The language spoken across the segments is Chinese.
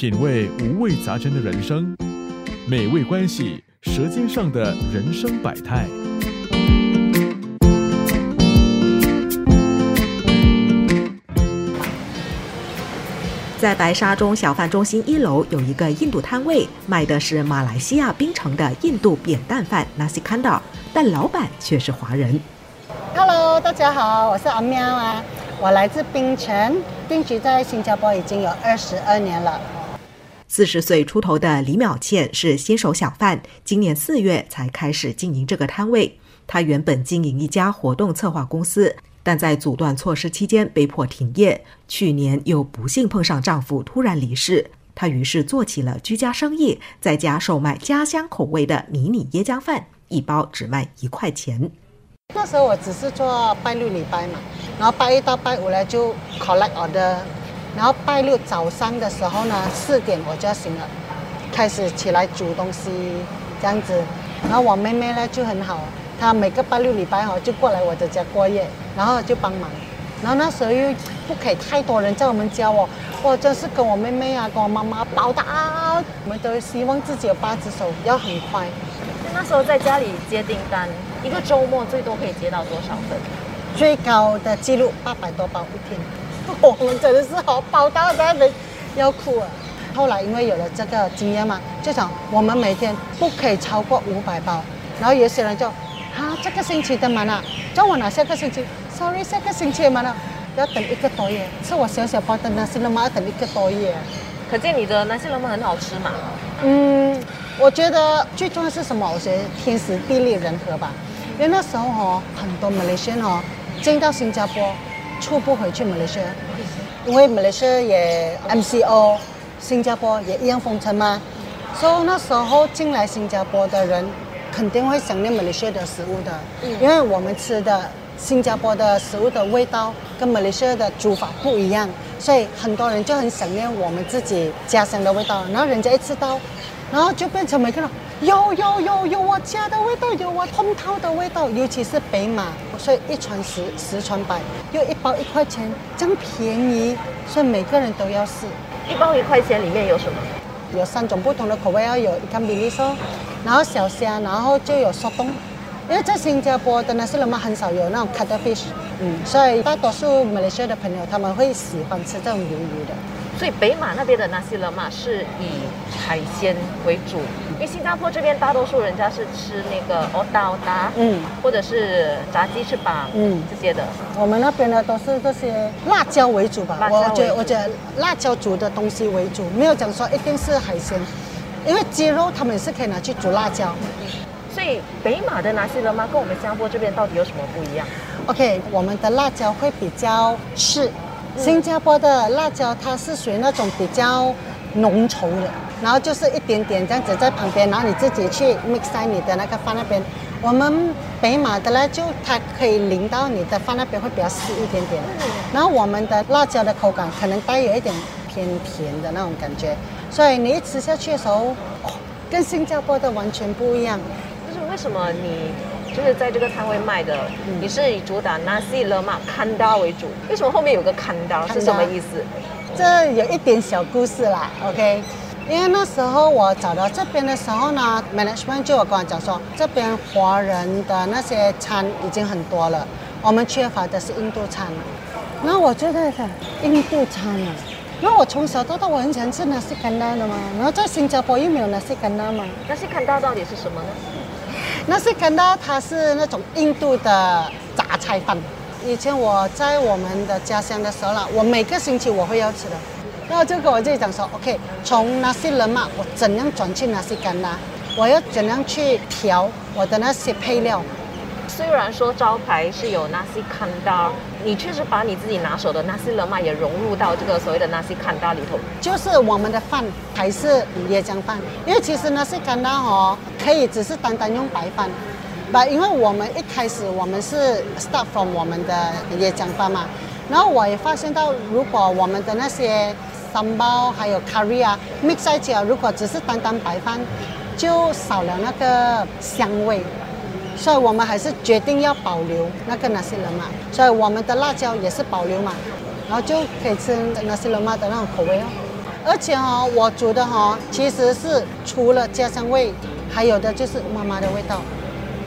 品味五味杂陈的人生，美味关系舌尖上的人生百态。在白沙中小贩中心一楼有一个印度摊位，卖的是马来西亚槟城的印度扁担饭 nasi kandar，但老板却是华人。Hello，大家好，我是阿喵啊，我来自槟城，定居在新加坡已经有二十二年了。四十岁出头的李淼倩是新手小贩，今年四月才开始经营这个摊位。她原本经营一家活动策划公司，但在阻断措施期间被迫停业。去年又不幸碰上丈夫突然离世，她于是做起了居家生意，在家售卖家乡口味的迷你椰浆饭，一包只卖一块钱。那时候我只是做拜六礼拜嘛，然后拜一到拜五呢就 collect order，然后拜六早上的时候呢四点我就要醒了，开始起来煮东西这样子。然后我妹妹呢就很好，她每个拜六礼拜哦就过来我的家过夜，然后就帮忙。然后那时候又不可以太多人在我们家哦，我真是跟我妹妹啊，跟我妈妈包打，我们都希望自己有八只手，要很快。那时候在家里接订单，一个周末最多可以接到多少份？最高的记录八百多包一天，我们真的是好包到在那边要哭啊！后来因为有了这个经验嘛，就想我们每天不可以超过五百包，然后有些人就，啊这个星期的满了，叫我拿下个星期，sorry 下个星期满了，要等一个多月，吃我小小包的那些了嘛要等一个多月。可见你的那些人们很好吃嘛。嗯，我觉得最重要是什么？我觉得天时地利人和吧。因为那时候哦，很多马来西亚哦进到新加坡，出不回去马来西亚，因为马来西亚也 MCO，新加坡也一样封城嘛，所以那时候进来新加坡的人肯定会想念马来西亚的食物的，因为我们吃的新加坡的食物的味道跟马来西亚的煮法不一样，所以很多人就很想念我们自己家乡的味道。然后人家一吃到，然后就变成每个人有有有有我家的味道，有我通套的味道，尤其是北马，所以一传十，十传百，又一包一块钱，这样便宜，所以每个人都要试。一包一块钱里面有什么？有三种不同的口味，要有一看比利说，然后小虾，然后就有速冻。因为在新加坡的那些人们很少有那种 cuttlefish，嗯，所以大多数马来西亚的朋友他们会喜欢吃这种鱿鱼的。所以北马那边的那些人嘛是以海鲜为主，因为新加坡这边大多数人家是吃那个欧达欧达，嗯或者是炸鸡翅膀，嗯这些的。我们那边呢都是这些辣椒为主吧，我觉得我觉得辣椒煮的东西为主，没有讲说一定是海鲜，因为鸡肉他们也是可以拿去煮辣椒。所以北马的那些人嘛跟我们新加坡这边到底有什么不一样？OK，我们的辣椒会比较湿，新加坡的辣椒它是属于那种比较浓稠的，然后就是一点点这样子在旁边，然后你自己去 mix 在你的那个饭那边。我们北马的呢，就它可以淋到你的饭那边会比较湿一点点，然后我们的辣椒的口感可能带有一点偏甜的那种感觉，所以你一吃下去的时候，哦，跟新加坡的完全不一样。就是为什么你就是在这个摊位卖的，嗯你是以主打 nasi lemak kanda 为主？为什么后面有个 kanda 是什么意思？这有一点小故事啦，OK。因为那时候我找到这边的时候呢，management 就有跟我讲说，这边华人的那些餐已经很多了，我们缺乏的是印度餐。然后我就在想，印度餐啊，因为我从小到大我很喜欢吃 nasi kandar 的嘛，然后在新加坡又没有 nasi kandar 嘛。那些 kanda 到底是什么呢？那是干拉它是那种印度的杂菜饭。以前我在我们的家乡的时候啦，我每个星期我会要吃的，然后就跟我自己讲说，OK，从那些人嘛我怎样转去那些干拉我要怎样去调我的那些配料。虽然说招牌是有 nasi kanda，你确实把你自己拿手的纳西勒玛也融入到这个所谓的纳西坎达里头。就是我们的饭还是椰浆饭，因为其实纳西坎达哦，可以只是单单用白饭，不，因为我们一开始我们是 start from 我们的椰浆饭嘛，然后我也发现到，如果我们的那些三包还有 curry 啊 mix 在一起啊，如果只是单单白饭，就少了那个香味。所以我们还是决定要保留那个纳西人嘛，所以我们的辣椒也是保留嘛，然后就可以吃纳西人嘛的那种口味哦。而且哈、哦，我煮的哈、哦，其实是除了家乡味，还有的就是妈妈的味道。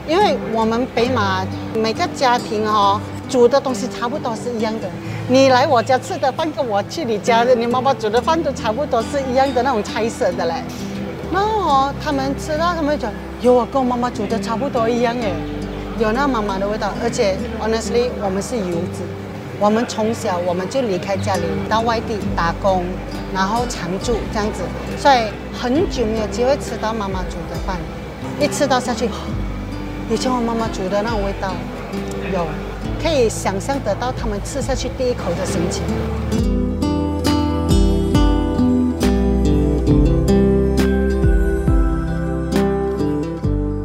因为我们北马每个家庭哦，煮的东西差不多是一样的。你来我家吃的饭，跟我去你家的你妈妈煮的饭都差不多是一样的那种菜色的嘞。然后哦，他们吃到他们就，有我跟我妈妈煮的差不多一样诶，有那妈妈的味道。而且，honestly，我们是游子，我们从小我们就离开家里到外地打工，然后常住这样子，所以很久没有机会吃到妈妈煮的饭。一吃到下去，以前我妈妈煮的那种味道，有可以想象得到他们吃下去第一口的心情。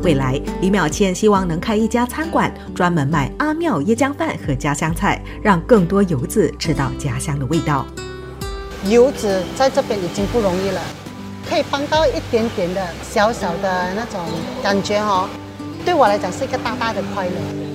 未来，李淼倩希望能开一家餐馆，专门卖阿妙椰浆饭和家乡菜，让更多游子吃到家乡的味道。游子在这边已经不容易了，可以帮到一点点的小小的那种感觉哦，对我来讲是一个大大的快乐。